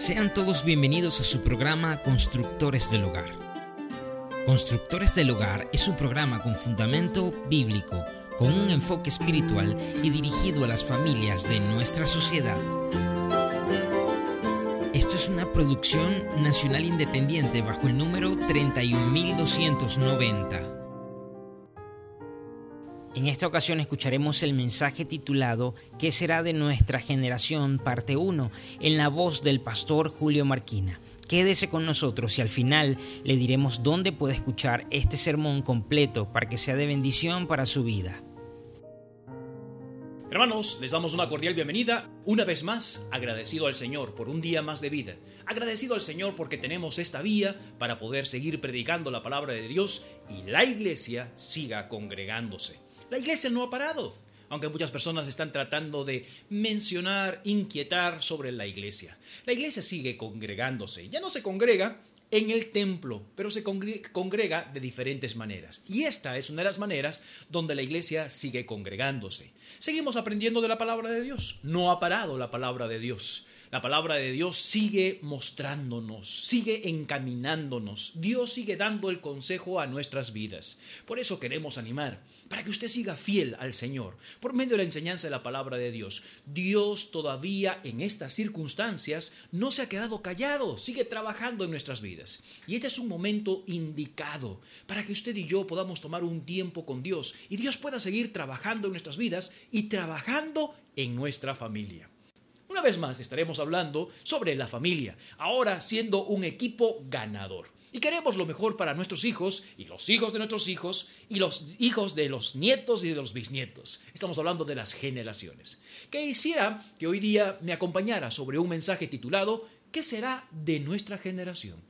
Sean todos bienvenidos a su programa Constructores del Hogar. Constructores del Hogar es un programa con fundamento bíblico, con un enfoque espiritual y dirigido a las familias de nuestra sociedad. Esto es una producción nacional independiente bajo el número 31290. En esta ocasión escucharemos el mensaje titulado ¿Qué será de nuestra generación? parte 1 en la voz del pastor Julio Marquina. Quédese con nosotros y al final le diremos dónde puede escuchar este sermón completo para que sea de bendición para su vida. Hermanos, les damos una cordial bienvenida. Una vez más, agradecido al Señor por un día más de vida. Agradecido al Señor porque tenemos esta vía para poder seguir predicando la palabra de Dios y la iglesia siga congregándose. La iglesia no ha parado, aunque muchas personas están tratando de mencionar, inquietar sobre la iglesia. La iglesia sigue congregándose. Ya no se congrega en el templo, pero se congrega de diferentes maneras. Y esta es una de las maneras donde la iglesia sigue congregándose. Seguimos aprendiendo de la palabra de Dios. No ha parado la palabra de Dios. La palabra de Dios sigue mostrándonos, sigue encaminándonos. Dios sigue dando el consejo a nuestras vidas. Por eso queremos animar para que usted siga fiel al Señor por medio de la enseñanza de la palabra de Dios. Dios todavía en estas circunstancias no se ha quedado callado, sigue trabajando en nuestras vidas. Y este es un momento indicado para que usted y yo podamos tomar un tiempo con Dios y Dios pueda seguir trabajando en nuestras vidas y trabajando en nuestra familia. Una vez más estaremos hablando sobre la familia, ahora siendo un equipo ganador. Y queremos lo mejor para nuestros hijos y los hijos de nuestros hijos y los hijos de los nietos y de los bisnietos. Estamos hablando de las generaciones. Que quisiera que hoy día me acompañara sobre un mensaje titulado ¿Qué será de nuestra generación?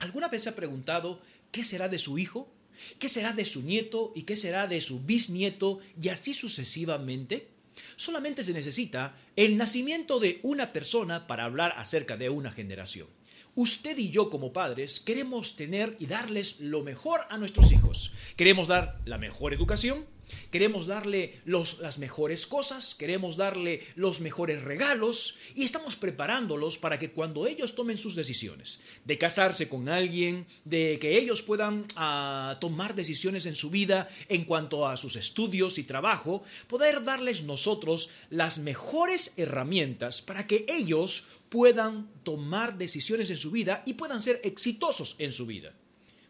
¿Alguna vez se ha preguntado qué será de su hijo? ¿Qué será de su nieto? ¿Y qué será de su bisnieto? Y así sucesivamente. Solamente se necesita el nacimiento de una persona para hablar acerca de una generación. Usted y yo como padres queremos tener y darles lo mejor a nuestros hijos. Queremos dar la mejor educación, queremos darle las mejores cosas, queremos darle los mejores regalos y estamos preparándolos para que cuando ellos tomen sus decisiones de casarse con alguien, de que ellos puedan ah, tomar decisiones en su vida en cuanto a sus estudios y trabajo, poder darles nosotros las mejores herramientas para que ellos puedan tomar decisiones en su vida y puedan ser exitosos en su vida.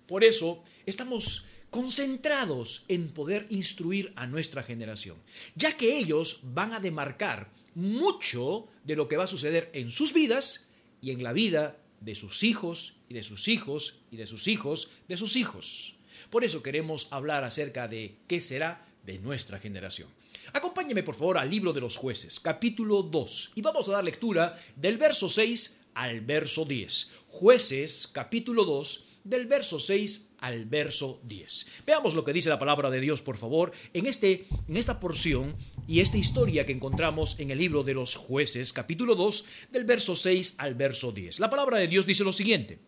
Por eso estamos concentrados en poder instruir a nuestra generación, ya que ellos van a demarcar mucho de lo que va a suceder en sus vidas y en la vida de sus hijos y de sus hijos y de sus hijos de sus hijos. Por eso queremos hablar acerca de qué será de nuestra generación. Acompáñeme por favor al libro de los jueces, capítulo 2, y vamos a dar lectura del verso 6 al verso 10. Jueces, capítulo 2, del verso 6 al verso 10. Veamos lo que dice la palabra de Dios, por favor, en, este, en esta porción y esta historia que encontramos en el libro de los jueces, capítulo 2, del verso 6 al verso 10. La palabra de Dios dice lo siguiente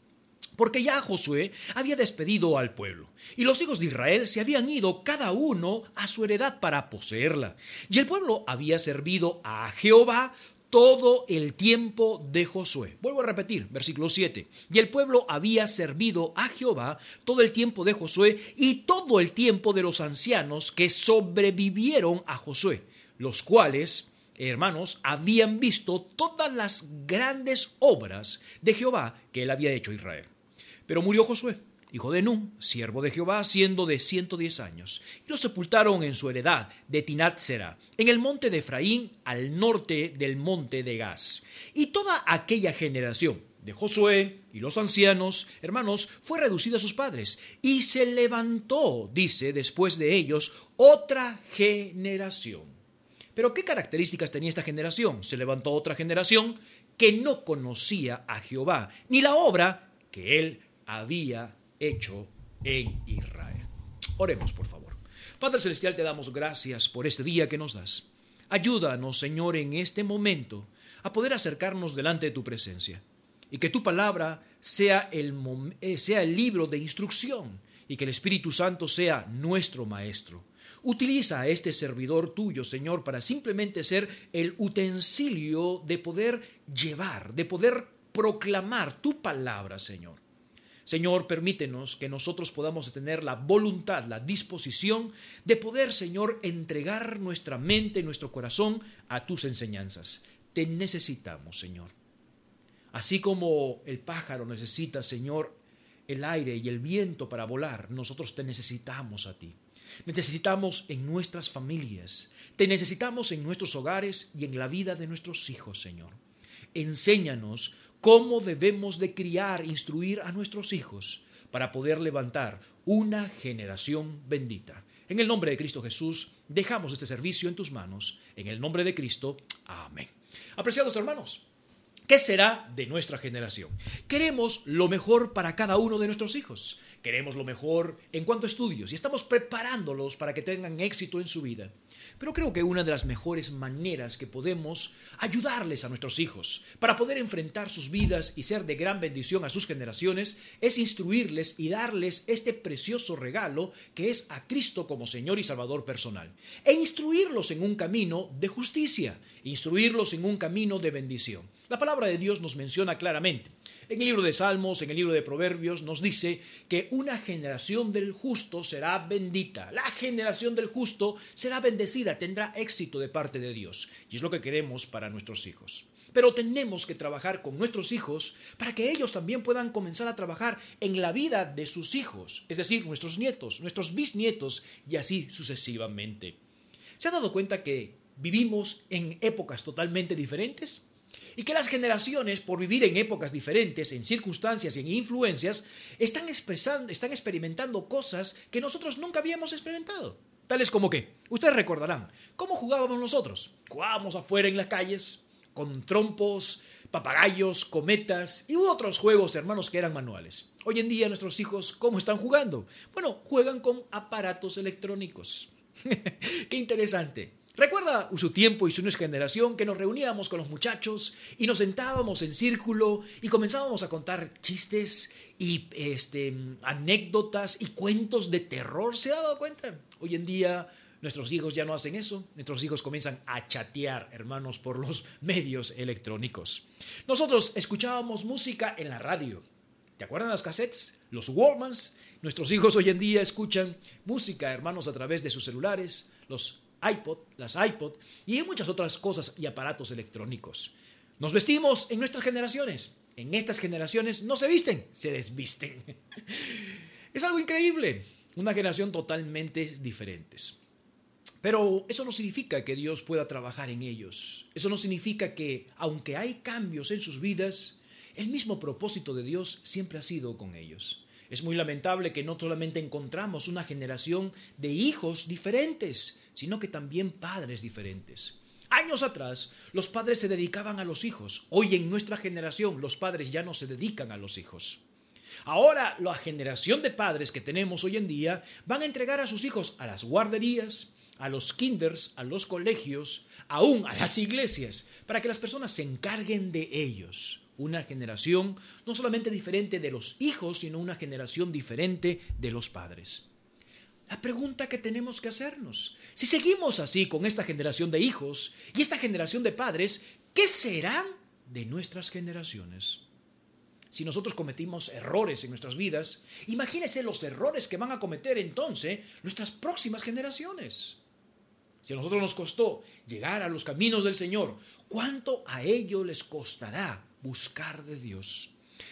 porque ya Josué había despedido al pueblo, y los hijos de Israel se habían ido cada uno a su heredad para poseerla, y el pueblo había servido a Jehová todo el tiempo de Josué. Vuelvo a repetir, versículo 7. Y el pueblo había servido a Jehová todo el tiempo de Josué y todo el tiempo de los ancianos que sobrevivieron a Josué, los cuales, hermanos, habían visto todas las grandes obras de Jehová que él había hecho a Israel. Pero murió Josué, hijo de Nun, siervo de Jehová, siendo de ciento diez años, y lo sepultaron en su heredad de Tinatzera, en el monte de Efraín, al norte del monte de Gaz. Y toda aquella generación de Josué y los ancianos, hermanos, fue reducida a sus padres, y se levantó, dice, después de ellos, otra generación. Pero ¿qué características tenía esta generación? Se levantó otra generación que no conocía a Jehová, ni la obra que él había hecho en Israel. Oremos, por favor. Padre Celestial, te damos gracias por este día que nos das. Ayúdanos, Señor, en este momento a poder acercarnos delante de tu presencia y que tu palabra sea el, eh, sea el libro de instrucción y que el Espíritu Santo sea nuestro Maestro. Utiliza a este servidor tuyo, Señor, para simplemente ser el utensilio de poder llevar, de poder proclamar tu palabra, Señor. Señor, permítenos que nosotros podamos tener la voluntad, la disposición de poder, Señor, entregar nuestra mente, nuestro corazón a tus enseñanzas. Te necesitamos, Señor. Así como el pájaro necesita, Señor, el aire y el viento para volar, nosotros te necesitamos a ti. Necesitamos en nuestras familias, te necesitamos en nuestros hogares y en la vida de nuestros hijos, Señor. Enséñanos cómo debemos de criar, instruir a nuestros hijos para poder levantar una generación bendita. En el nombre de Cristo Jesús, dejamos este servicio en tus manos. En el nombre de Cristo, amén. Apreciados hermanos, ¿Qué será de nuestra generación? Queremos lo mejor para cada uno de nuestros hijos. Queremos lo mejor en cuanto a estudios y estamos preparándolos para que tengan éxito en su vida. Pero creo que una de las mejores maneras que podemos ayudarles a nuestros hijos para poder enfrentar sus vidas y ser de gran bendición a sus generaciones es instruirles y darles este precioso regalo que es a Cristo como Señor y Salvador personal. E instruirlos en un camino de justicia, instruirlos en un camino de bendición. La palabra de Dios nos menciona claramente en el libro de Salmos, en el libro de Proverbios, nos dice que una generación del justo será bendita. La generación del justo será bendecida, tendrá éxito de parte de Dios. Y es lo que queremos para nuestros hijos. Pero tenemos que trabajar con nuestros hijos para que ellos también puedan comenzar a trabajar en la vida de sus hijos, es decir, nuestros nietos, nuestros bisnietos y así sucesivamente. ¿Se ha dado cuenta que vivimos en épocas totalmente diferentes? Y que las generaciones, por vivir en épocas diferentes, en circunstancias y en influencias, están, expresando, están experimentando cosas que nosotros nunca habíamos experimentado. Tales como que, ustedes recordarán, ¿cómo jugábamos nosotros? Jugábamos afuera en las calles, con trompos, papagayos, cometas y otros juegos, hermanos, que eran manuales. Hoy en día nuestros hijos, ¿cómo están jugando? Bueno, juegan con aparatos electrónicos. Qué interesante. Recuerda su tiempo y su generación que nos reuníamos con los muchachos y nos sentábamos en círculo y comenzábamos a contar chistes y este, anécdotas y cuentos de terror. ¿Se ha dado cuenta? Hoy en día nuestros hijos ya no hacen eso. Nuestros hijos comienzan a chatear, hermanos, por los medios electrónicos. Nosotros escuchábamos música en la radio. ¿Te acuerdan las cassettes? Los Walmans. Nuestros hijos hoy en día escuchan música, hermanos, a través de sus celulares, los iPod, las iPod y muchas otras cosas y aparatos electrónicos. Nos vestimos en nuestras generaciones. En estas generaciones no se visten, se desvisten. Es algo increíble. Una generación totalmente diferente. Pero eso no significa que Dios pueda trabajar en ellos. Eso no significa que, aunque hay cambios en sus vidas, el mismo propósito de Dios siempre ha sido con ellos. Es muy lamentable que no solamente encontramos una generación de hijos diferentes, sino que también padres diferentes. Años atrás, los padres se dedicaban a los hijos. Hoy en nuestra generación, los padres ya no se dedican a los hijos. Ahora, la generación de padres que tenemos hoy en día van a entregar a sus hijos a las guarderías, a los kinders, a los colegios, aún a las iglesias, para que las personas se encarguen de ellos. Una generación no solamente diferente de los hijos, sino una generación diferente de los padres. La pregunta que tenemos que hacernos, si seguimos así con esta generación de hijos y esta generación de padres, ¿qué serán de nuestras generaciones? Si nosotros cometimos errores en nuestras vidas, imagínense los errores que van a cometer entonces nuestras próximas generaciones. Si a nosotros nos costó llegar a los caminos del Señor, ¿cuánto a ellos les costará buscar de Dios?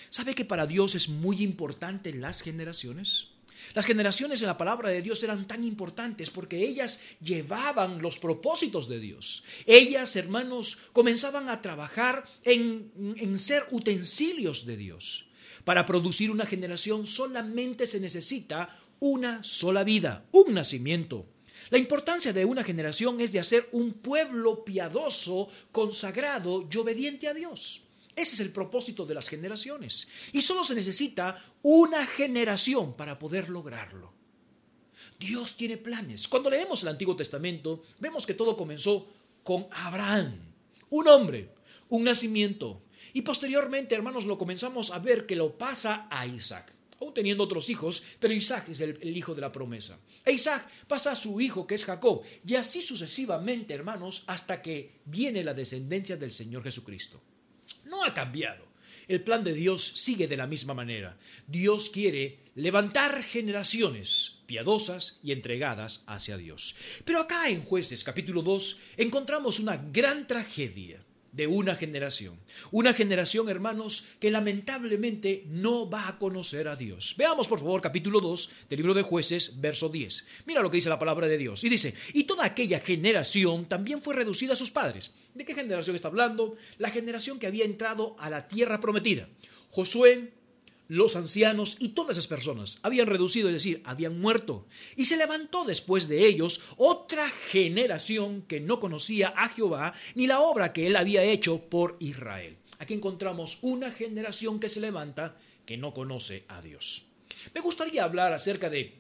¿Sabe que para Dios es muy importante las generaciones? Las generaciones en la palabra de Dios eran tan importantes porque ellas llevaban los propósitos de Dios. Ellas, hermanos, comenzaban a trabajar en, en ser utensilios de Dios. Para producir una generación solamente se necesita una sola vida, un nacimiento. La importancia de una generación es de hacer un pueblo piadoso, consagrado y obediente a Dios. Ese es el propósito de las generaciones. Y solo se necesita una generación para poder lograrlo. Dios tiene planes. Cuando leemos el Antiguo Testamento, vemos que todo comenzó con Abraham, un hombre, un nacimiento. Y posteriormente, hermanos, lo comenzamos a ver que lo pasa a Isaac, aún teniendo otros hijos, pero Isaac es el, hijo de la promesa. E Isaac pasa a su hijo, que es Jacob, y así sucesivamente, hermanos, hasta que viene la descendencia del Señor Jesucristo no ha cambiado. el plan de Dios sigue de la misma manera. Dios quiere levantar generaciones piadosas y entregadas hacia Dios. Pero acá en jueces capítulo 2 encontramos una gran tragedia de una generación. Una generación, hermanos, que lamentablemente no va a conocer a Dios. Veamos, por favor, capítulo 2 del libro de jueces, verso 10. Mira lo que dice la palabra de Dios. Y dice, y toda aquella generación también fue reducida a sus padres. ¿De qué generación está hablando? La generación que había entrado a la tierra prometida. Josué, los ancianos y todas esas personas habían reducido, es decir, habían muerto. Y se levantó después de ellos otra generación que no conocía a Jehová ni la obra que él había hecho por Israel. Aquí encontramos una generación que se levanta que no conoce a Dios. Me gustaría hablar acerca de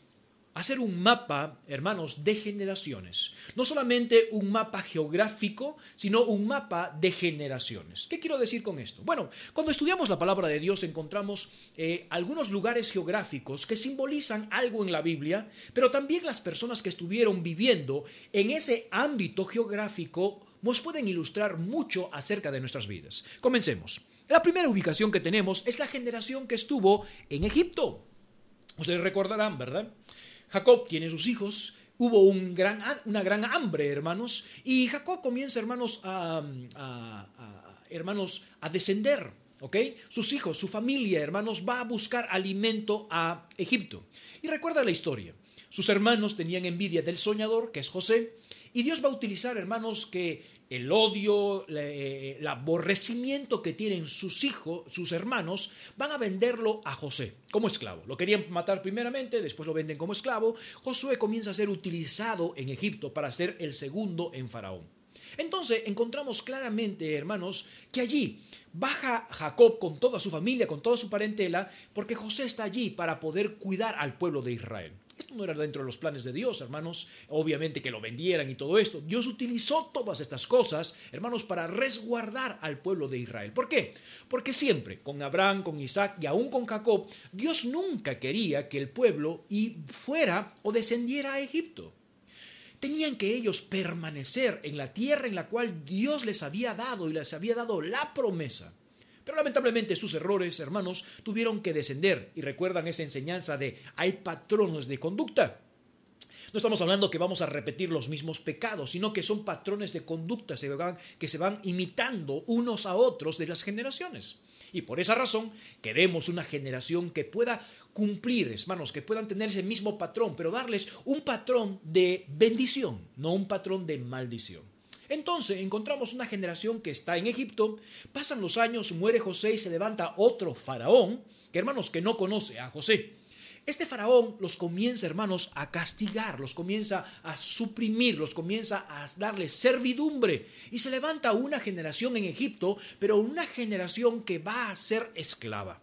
hacer un mapa, hermanos, de generaciones. No solamente un mapa geográfico, sino un mapa de generaciones. ¿Qué quiero decir con esto? Bueno, cuando estudiamos la palabra de Dios encontramos eh, algunos lugares geográficos que simbolizan algo en la Biblia, pero también las personas que estuvieron viviendo en ese ámbito geográfico nos pueden ilustrar mucho acerca de nuestras vidas. Comencemos. La primera ubicación que tenemos es la generación que estuvo en Egipto. Ustedes recordarán, ¿verdad? Jacob tiene sus hijos, hubo un gran, una gran hambre, hermanos, y Jacob comienza, hermanos, a, hermanos, a descender. ¿ok? Sus hijos, su familia, hermanos, va a buscar alimento a Egipto. Y recuerda la historia. Sus hermanos tenían envidia del soñador, que es José, y Dios va a utilizar, hermanos, que el odio, eh, el aborrecimiento que tienen sus hijos, sus hermanos, van a venderlo a José como esclavo. Lo querían matar primeramente, después lo venden como esclavo. Josué comienza a ser utilizado en Egipto para ser el segundo en Faraón. Entonces encontramos claramente, hermanos, que allí baja Jacob con toda su familia, con toda su parentela, porque José está allí para poder cuidar al pueblo de Israel. Esto no era dentro de los planes de Dios, hermanos. Obviamente que lo vendieran y todo esto. Dios utilizó todas estas cosas, hermanos, para resguardar al pueblo de Israel. ¿Por qué? Porque siempre, con Abraham, con Isaac y aún con Jacob, Dios nunca quería que el pueblo fuera o descendiera a Egipto. Tenían que ellos permanecer en la tierra en la cual Dios les había dado y les había dado la promesa. Pero lamentablemente sus errores, hermanos, tuvieron que descender. Y recuerdan esa enseñanza de hay patronos de conducta. No estamos hablando que vamos a repetir los mismos pecados, sino que son patrones de conducta que se van imitando unos a otros de las generaciones. Y por esa razón queremos una generación que pueda cumplir, hermanos, que puedan tener ese mismo patrón, pero darles un patrón de bendición, no un patrón de maldición. Entonces encontramos una generación que está en Egipto, pasan los años, muere José y se levanta otro faraón, que hermanos que no conoce a José. Este faraón los comienza, hermanos, a castigar, los comienza a suprimir, los comienza a darles servidumbre. Y se levanta una generación en Egipto, pero una generación que va a ser esclava.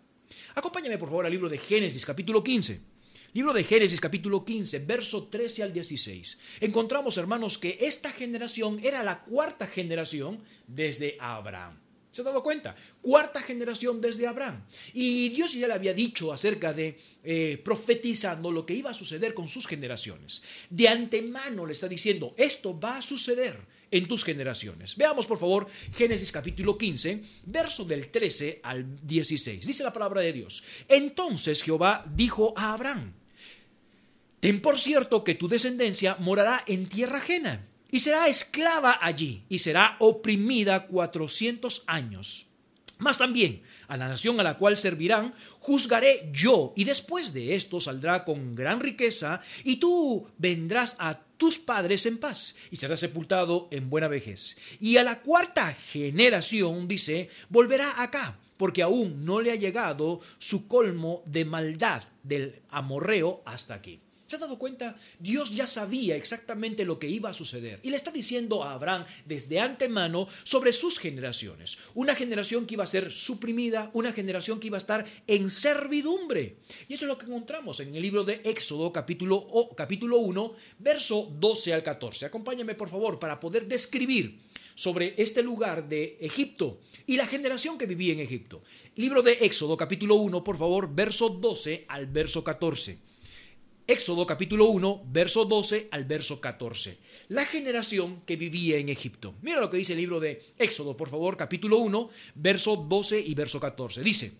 Acompáñame por favor al libro de Génesis capítulo 15. Libro de Génesis capítulo 15, verso 13 al 16. Encontramos, hermanos, que esta generación era la cuarta generación desde Abraham. ¿Se ha dado cuenta? Cuarta generación desde Abraham. Y Dios ya le había dicho acerca de eh, profetizando lo que iba a suceder con sus generaciones. De antemano le está diciendo, esto va a suceder en tus generaciones. Veamos por favor Génesis capítulo 15, verso del 13 al 16. Dice la palabra de Dios. Entonces Jehová dijo a Abraham, Ten por cierto que tu descendencia morará en tierra ajena y será esclava allí y será oprimida cuatrocientos años. Mas también a la nación a la cual servirán juzgaré yo, y después de esto saldrá con gran riqueza, y tú vendrás a tus padres en paz, y serás sepultado en buena vejez. Y a la cuarta generación, dice, volverá acá, porque aún no le ha llegado su colmo de maldad del amorreo hasta aquí. ¿Se ha dado cuenta? Dios ya sabía exactamente lo que iba a suceder y le está diciendo a Abraham desde antemano sobre sus generaciones. Una generación que iba a ser suprimida, una generación que iba a estar en servidumbre. Y eso es lo que encontramos en el libro de Éxodo capítulo, capítulo 1, verso 12 al 14. Acompáñame por favor para poder describir sobre este lugar de Egipto y la generación que vivía en Egipto. Libro de Éxodo capítulo 1, por favor, verso 12 al verso 14. Éxodo capítulo 1, verso 12 al verso 14. La generación que vivía en Egipto. Mira lo que dice el libro de Éxodo, por favor, capítulo 1, verso 12 y verso 14. Dice,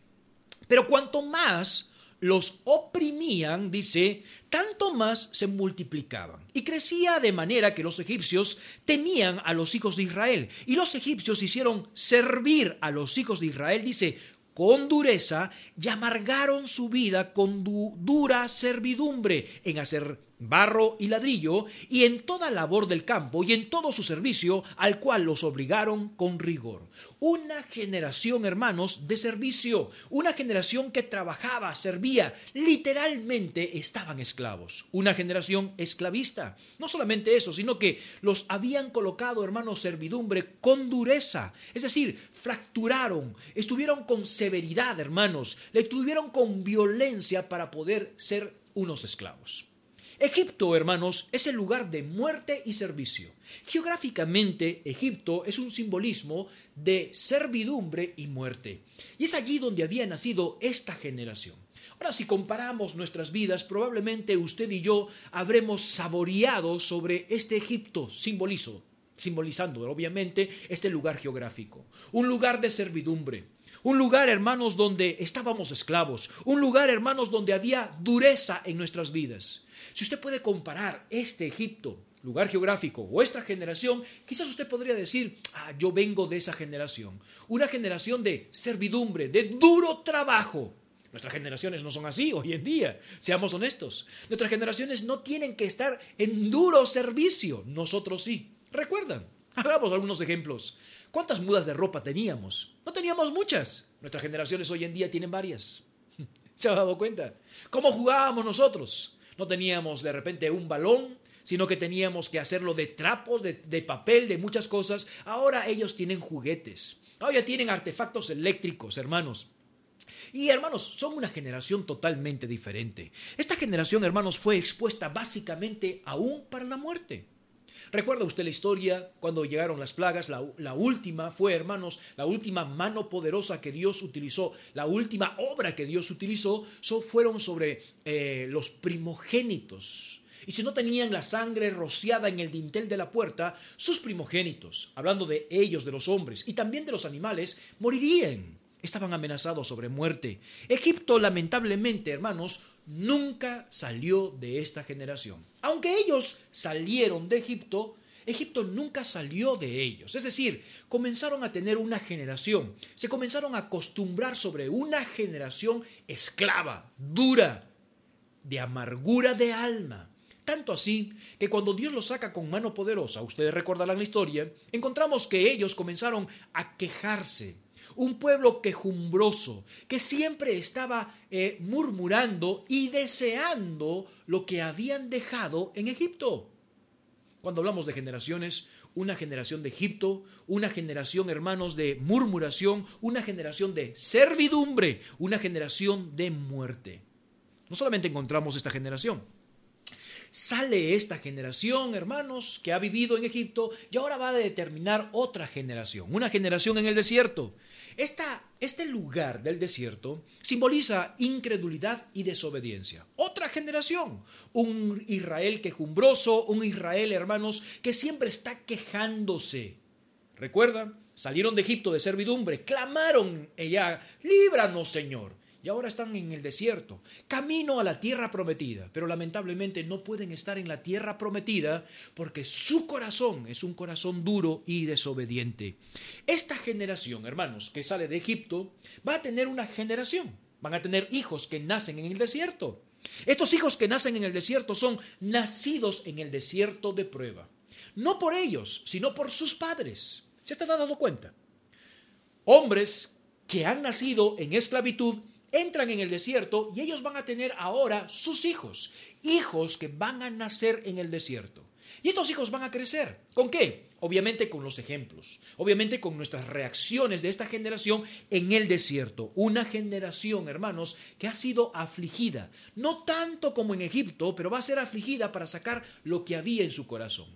pero cuanto más los oprimían, dice, tanto más se multiplicaban. Y crecía de manera que los egipcios temían a los hijos de Israel. Y los egipcios hicieron servir a los hijos de Israel, dice, con dureza y amargaron su vida con dura servidumbre en hacer barro y ladrillo, y en toda labor del campo y en todo su servicio, al cual los obligaron con rigor. Una generación, hermanos, de servicio, una generación que trabajaba, servía, literalmente estaban esclavos, una generación esclavista. No solamente eso, sino que los habían colocado, hermanos, servidumbre con dureza, es decir, fracturaron, estuvieron con severidad, hermanos, le tuvieron con violencia para poder ser unos esclavos. Egipto, hermanos, es el lugar de muerte y servicio. Geográficamente, Egipto es un simbolismo de servidumbre y muerte. Y es allí donde había nacido esta generación. Ahora, si comparamos nuestras vidas, probablemente usted y yo habremos saboreado sobre este Egipto simbolizo, simbolizando obviamente este lugar geográfico. Un lugar de servidumbre, un lugar, hermanos, donde estábamos esclavos. Un lugar, hermanos, donde había dureza en nuestras vidas. Si usted puede comparar este Egipto, lugar geográfico, o esta generación, quizás usted podría decir, ah, yo vengo de esa generación. Una generación de servidumbre, de duro trabajo. Nuestras generaciones no son así hoy en día, seamos honestos. Nuestras generaciones no tienen que estar en duro servicio, nosotros sí. ¿Recuerdan? Hagamos algunos ejemplos. ¿Cuántas mudas de ropa teníamos? No teníamos muchas. Nuestras generaciones hoy en día tienen varias. ¿Se ha dado cuenta? ¿Cómo jugábamos nosotros? No teníamos de repente un balón, sino que teníamos que hacerlo de trapos, de, papel, de muchas cosas. Ahora ellos tienen juguetes. Ahora tienen artefactos eléctricos, hermanos. Y hermanos, son una generación totalmente diferente. Esta generación, hermanos, fue expuesta básicamente aún para la muerte. ¿Recuerda usted la historia cuando llegaron las plagas? La, última fue, hermanos, la última mano poderosa que Dios utilizó, la última obra que Dios utilizó, fueron sobre eh, los primogénitos. Y si no tenían la sangre rociada en el dintel de la puerta, sus primogénitos, hablando de ellos, de los hombres y también de los animales, morirían. Estaban amenazados sobre muerte. Egipto, lamentablemente, hermanos, nunca salió de esta generación. Aunque ellos salieron de Egipto, Egipto nunca salió de ellos. Es decir, comenzaron a tener una generación, se comenzaron a acostumbrar sobre una generación esclava, dura, de amargura de alma. Tanto así que cuando Dios los saca con mano poderosa, ustedes recordarán la historia, encontramos que ellos comenzaron a quejarse un pueblo quejumbroso, que siempre estaba eh, murmurando y deseando lo que habían dejado en Egipto. Cuando hablamos de generaciones, una generación de Egipto, una generación, hermanos, de murmuración, una generación de servidumbre, una generación de muerte. No solamente encontramos esta generación, Sale esta generación, hermanos, que ha vivido en Egipto y ahora va a determinar otra generación, una generación en el desierto. Esta, este lugar del desierto simboliza incredulidad y desobediencia. Otra generación, un Israel quejumbroso, un Israel, hermanos, que siempre está quejándose. ¿Recuerdan? Salieron de Egipto de servidumbre, clamaron ella, líbranos, Señor y ahora están en el desierto, camino a la tierra prometida, pero lamentablemente no pueden estar en la tierra prometida porque su corazón es un corazón duro y desobediente. Esta generación, hermanos, que sale de Egipto, va a tener una generación, van a tener hijos que nacen en el desierto. Estos hijos que nacen en el desierto son nacidos en el desierto de prueba. No por ellos, sino por sus padres. ¿Se está dando cuenta? Hombres que han nacido en esclavitud entran en el desierto y ellos van a tener ahora sus hijos, hijos que van a nacer en el desierto. Y estos hijos van a crecer. ¿Con qué? Obviamente con los ejemplos, obviamente con nuestras reacciones de esta generación en el desierto. Una generación, hermanos, que ha sido afligida, no tanto como en Egipto, pero va a ser afligida para sacar lo que había en su corazón.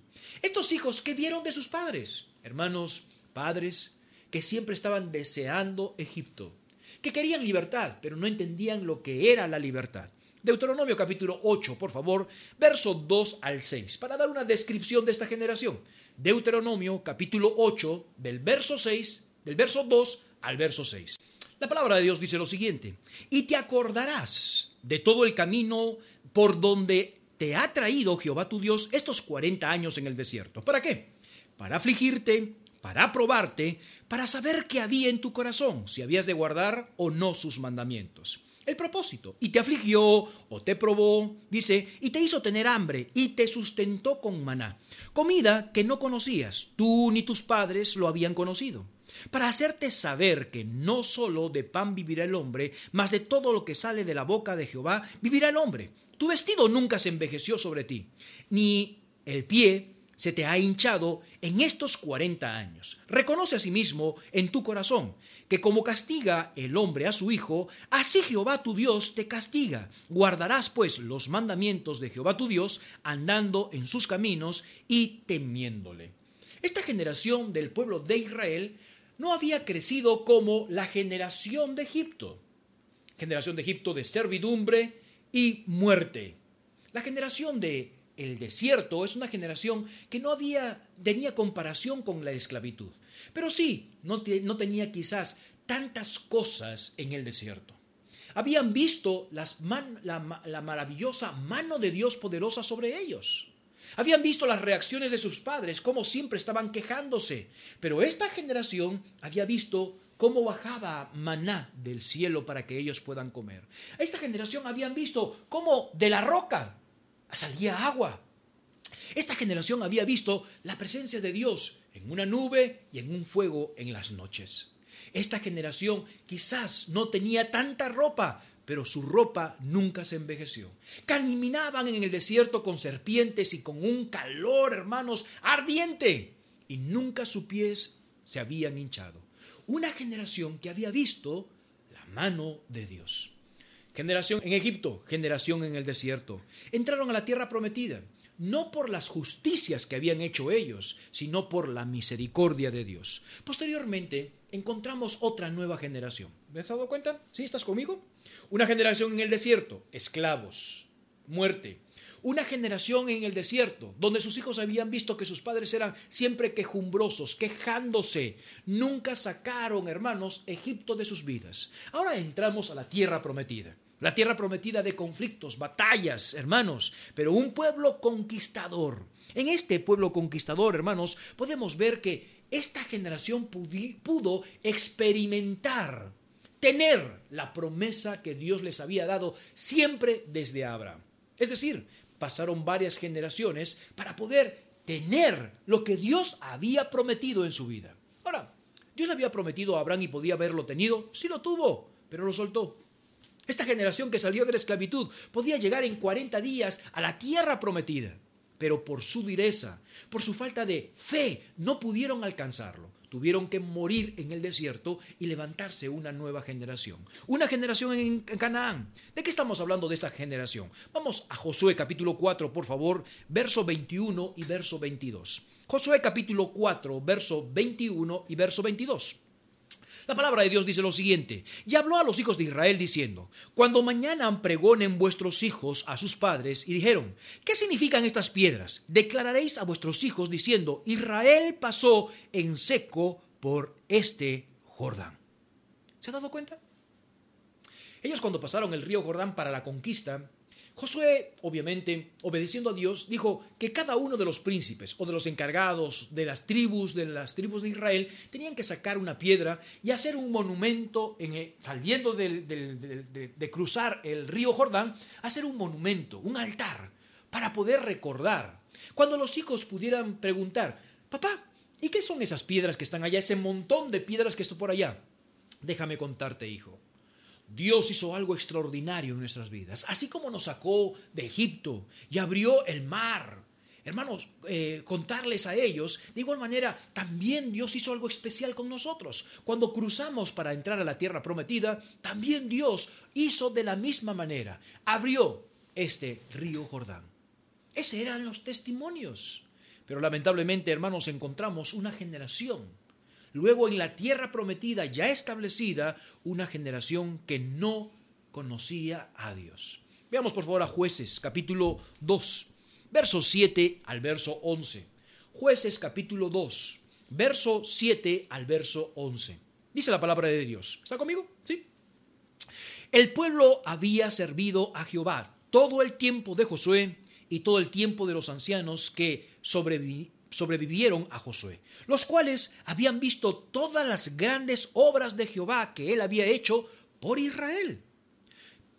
Estos hijos, ¿qué vieron de sus padres? Hermanos, padres que siempre estaban deseando Egipto que querían libertad, pero no entendían lo que era la libertad. Deuteronomio capítulo 8, por favor, verso 2 al 6, para dar una descripción de esta generación. Deuteronomio capítulo 8, del verso 6, del verso 2 al verso 6. La palabra de Dios dice lo siguiente, y te acordarás de todo el camino por donde te ha traído Jehová tu Dios estos 40 años en el desierto. ¿Para qué? Para afligirte, para probarte, para saber qué había en tu corazón, si habías de guardar o no sus mandamientos. El propósito, y te afligió o te probó, dice, y te hizo tener hambre y te sustentó con maná, comida que no conocías, tú ni tus padres lo habían conocido para hacerte saber que no solo de pan vivirá el hombre, mas de todo lo que sale de la boca de Jehová vivirá el hombre. Tu vestido nunca se envejeció sobre ti, ni el pie se te ha hinchado en estos cuarenta años. Reconoce asimismo en tu corazón que como castiga el hombre a su hijo, así Jehová tu Dios te castiga. Guardarás pues los mandamientos de Jehová tu Dios, andando en sus caminos y temiéndole. Esta generación del pueblo de Israel no había crecido como la generación de Egipto. Generación de Egipto de servidumbre y muerte. La generación de el desierto es una generación que no había tenía comparación con la esclavitud. Pero sí, no, no tenía quizás tantas cosas en el desierto. Habían visto las la, la maravillosa mano de Dios poderosa sobre ellos. Habían visto las reacciones de sus padres, cómo siempre estaban quejándose. Pero esta generación había visto cómo bajaba maná del cielo para que ellos puedan comer. Esta generación habían visto cómo de la roca salía agua. Esta generación había visto la presencia de Dios en una nube y en un fuego en las noches. Esta generación quizás no tenía tanta ropa, pero su ropa nunca se envejeció. Caminaban en el desierto con serpientes y con un calor, hermanos, ardiente, y nunca sus pies se habían hinchado. Una generación que había visto la mano de Dios. Generación en Egipto, generación en el desierto. Entraron a la tierra prometida, no por las justicias que habían hecho ellos, sino por la misericordia de Dios. Posteriormente, encontramos otra nueva generación. ¿Me has dado cuenta? ¿Sí? ¿Estás conmigo? Una generación en el desierto, esclavos, muerte. Una generación en el desierto, donde sus hijos habían visto que sus padres eran siempre quejumbrosos, quejándose. Nunca sacaron, hermanos, Egipto de sus vidas. Ahora entramos a la tierra prometida. La tierra prometida de conflictos, batallas, hermanos, pero un pueblo conquistador. En este pueblo conquistador, hermanos, podemos ver que esta generación pudo experimentar tener la promesa que Dios les había dado siempre desde Abraham. Es decir, pasaron varias generaciones para poder tener lo que Dios había prometido en su vida. Ahora, Dios había prometido a Abraham y podía haberlo tenido, sí lo tuvo, pero lo soltó. Esta generación que salió de la esclavitud podía llegar en 40 días a la tierra prometida, pero por su dureza, por su falta de fe, no pudieron alcanzarlo tuvieron que morir en el desierto y levantarse una nueva generación. Una generación en Canaán. ¿De qué estamos hablando de esta generación? Vamos a Josué capítulo 4, por favor, verso 21 y verso 22. Josué capítulo 4, verso 21 y verso 22. La palabra de Dios dice lo siguiente, y habló a los hijos de Israel diciendo, cuando mañana pregonen vuestros hijos a sus padres, y dijeron, ¿qué significan estas piedras? Declararéis a vuestros hijos diciendo, Israel pasó en seco por este Jordán. ¿Se ha dado cuenta? Ellos cuando pasaron el río Jordán para la conquista, Josué, obviamente, obedeciendo a Dios, dijo que cada uno de los príncipes o de los encargados de las tribus, de las tribus de Israel, tenían que sacar una piedra y hacer un monumento, en saliendo de, cruzar el río Jordán, hacer un monumento, un altar, para poder recordar. Cuando los hijos pudieran preguntar, papá, ¿y qué son esas piedras que están allá, ese montón de piedras que están por allá? Déjame contarte, hijo. Dios hizo algo extraordinario en nuestras vidas, así como nos sacó de Egipto y abrió el mar. Hermanos, eh, contarles a ellos, de igual manera, también Dios hizo algo especial con nosotros. Cuando cruzamos para entrar a la tierra prometida, también Dios hizo de la misma manera. Abrió este río Jordán. Ese eran los testimonios. Pero lamentablemente, hermanos, encontramos una generación luego en la tierra prometida ya establecida una generación que no conocía a Dios. Veamos por favor a jueces capítulo 2, verso 7 al verso 11. Jueces capítulo 2, verso 7 al verso 11. Dice la palabra de Dios. ¿Está conmigo? Sí. El pueblo había servido a Jehová todo el tiempo de Josué y todo el tiempo de los ancianos que sobrevivieron a Josué, los cuales habían visto todas las grandes obras de Jehová que él había hecho por Israel.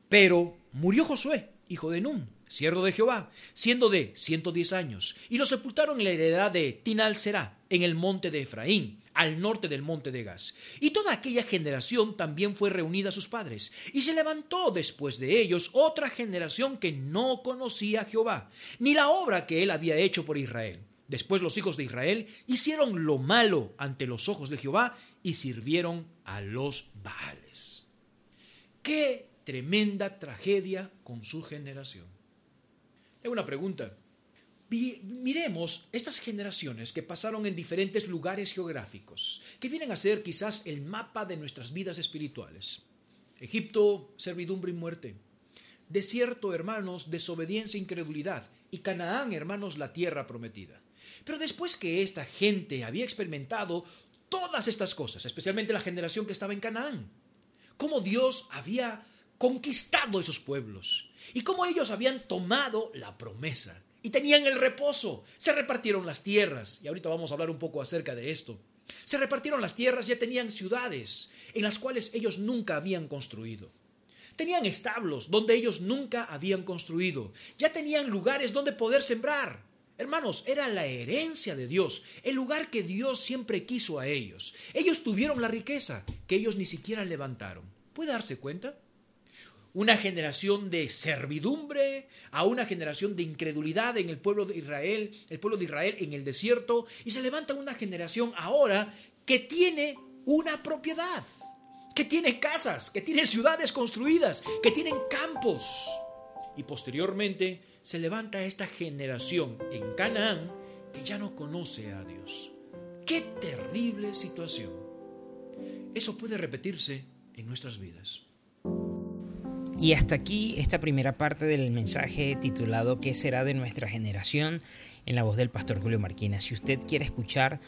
Pero murió Josué, hijo de Nun, siervo de Jehová, siendo de 110 años, y lo sepultaron en la heredad de Tinal Será, en el monte de Efraín, al norte del monte de Gas. Y toda aquella generación también fue reunida a sus padres. Y se levantó después de ellos otra generación que no conocía a Jehová, ni la obra que él había hecho por Israel. Después los hijos de Israel hicieron lo malo ante los ojos de Jehová y sirvieron a los Baales. Qué tremenda tragedia con su generación. Tengo una pregunta miremos estas generaciones que pasaron en diferentes lugares geográficos, que vienen a ser quizás el mapa de nuestras vidas espirituales. Egipto, servidumbre y muerte. Desierto, hermanos, desobediencia e incredulidad. Y Canaán, hermanos, la tierra prometida. Pero después que esta gente había experimentado todas estas cosas, especialmente la generación que estaba en Canaán, cómo Dios había conquistado esos pueblos y cómo ellos habían tomado la promesa y tenían el reposo. Se repartieron las tierras, y ahorita vamos a hablar un poco acerca de esto. Se repartieron las tierras, ya tenían ciudades en las cuales ellos nunca habían construido. Tenían establos donde ellos nunca habían construido. Ya tenían lugares donde poder sembrar. Hermanos, era la herencia de Dios, el lugar que Dios siempre quiso a ellos. Ellos tuvieron la riqueza que ellos ni siquiera levantaron. ¿Puede darse cuenta? una generación de servidumbre, a una generación de incredulidad en el pueblo de Israel, el pueblo de Israel en el desierto, y se levanta una generación ahora que tiene una propiedad, que tiene casas, que tiene ciudades construidas, que tienen campos. Y posteriormente se levanta esta generación en Canaán que ya no conoce a Dios. Qué terrible situación. Eso puede repetirse en nuestras vidas. Y hasta aquí esta primera parte del mensaje titulado ¿Qué será de nuestra generación? en la voz del pastor Julio Marquina. Si usted quiere escuchar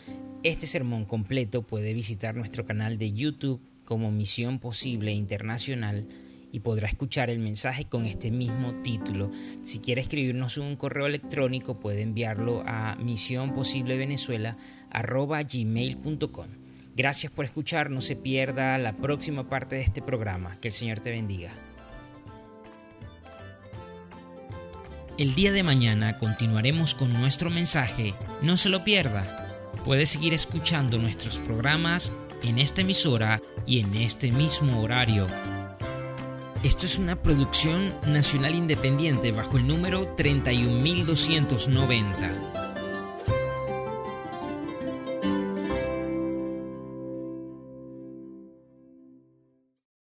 este sermón completo, puede visitar nuestro canal de YouTube como Misión Posible Internacional y podrá escuchar el mensaje con este mismo título. Si quiere escribirnos un correo electrónico, puede enviarlo a misiónposiblevenezuela.gmail.com. Gracias por escuchar, no se pierda la próxima parte de este programa. Que el Señor te bendiga. El día de mañana continuaremos con nuestro mensaje. No se lo pierda. Puede seguir escuchando nuestros programas en esta emisora y en este mismo horario. Esto es una producción nacional independiente bajo el número 31290.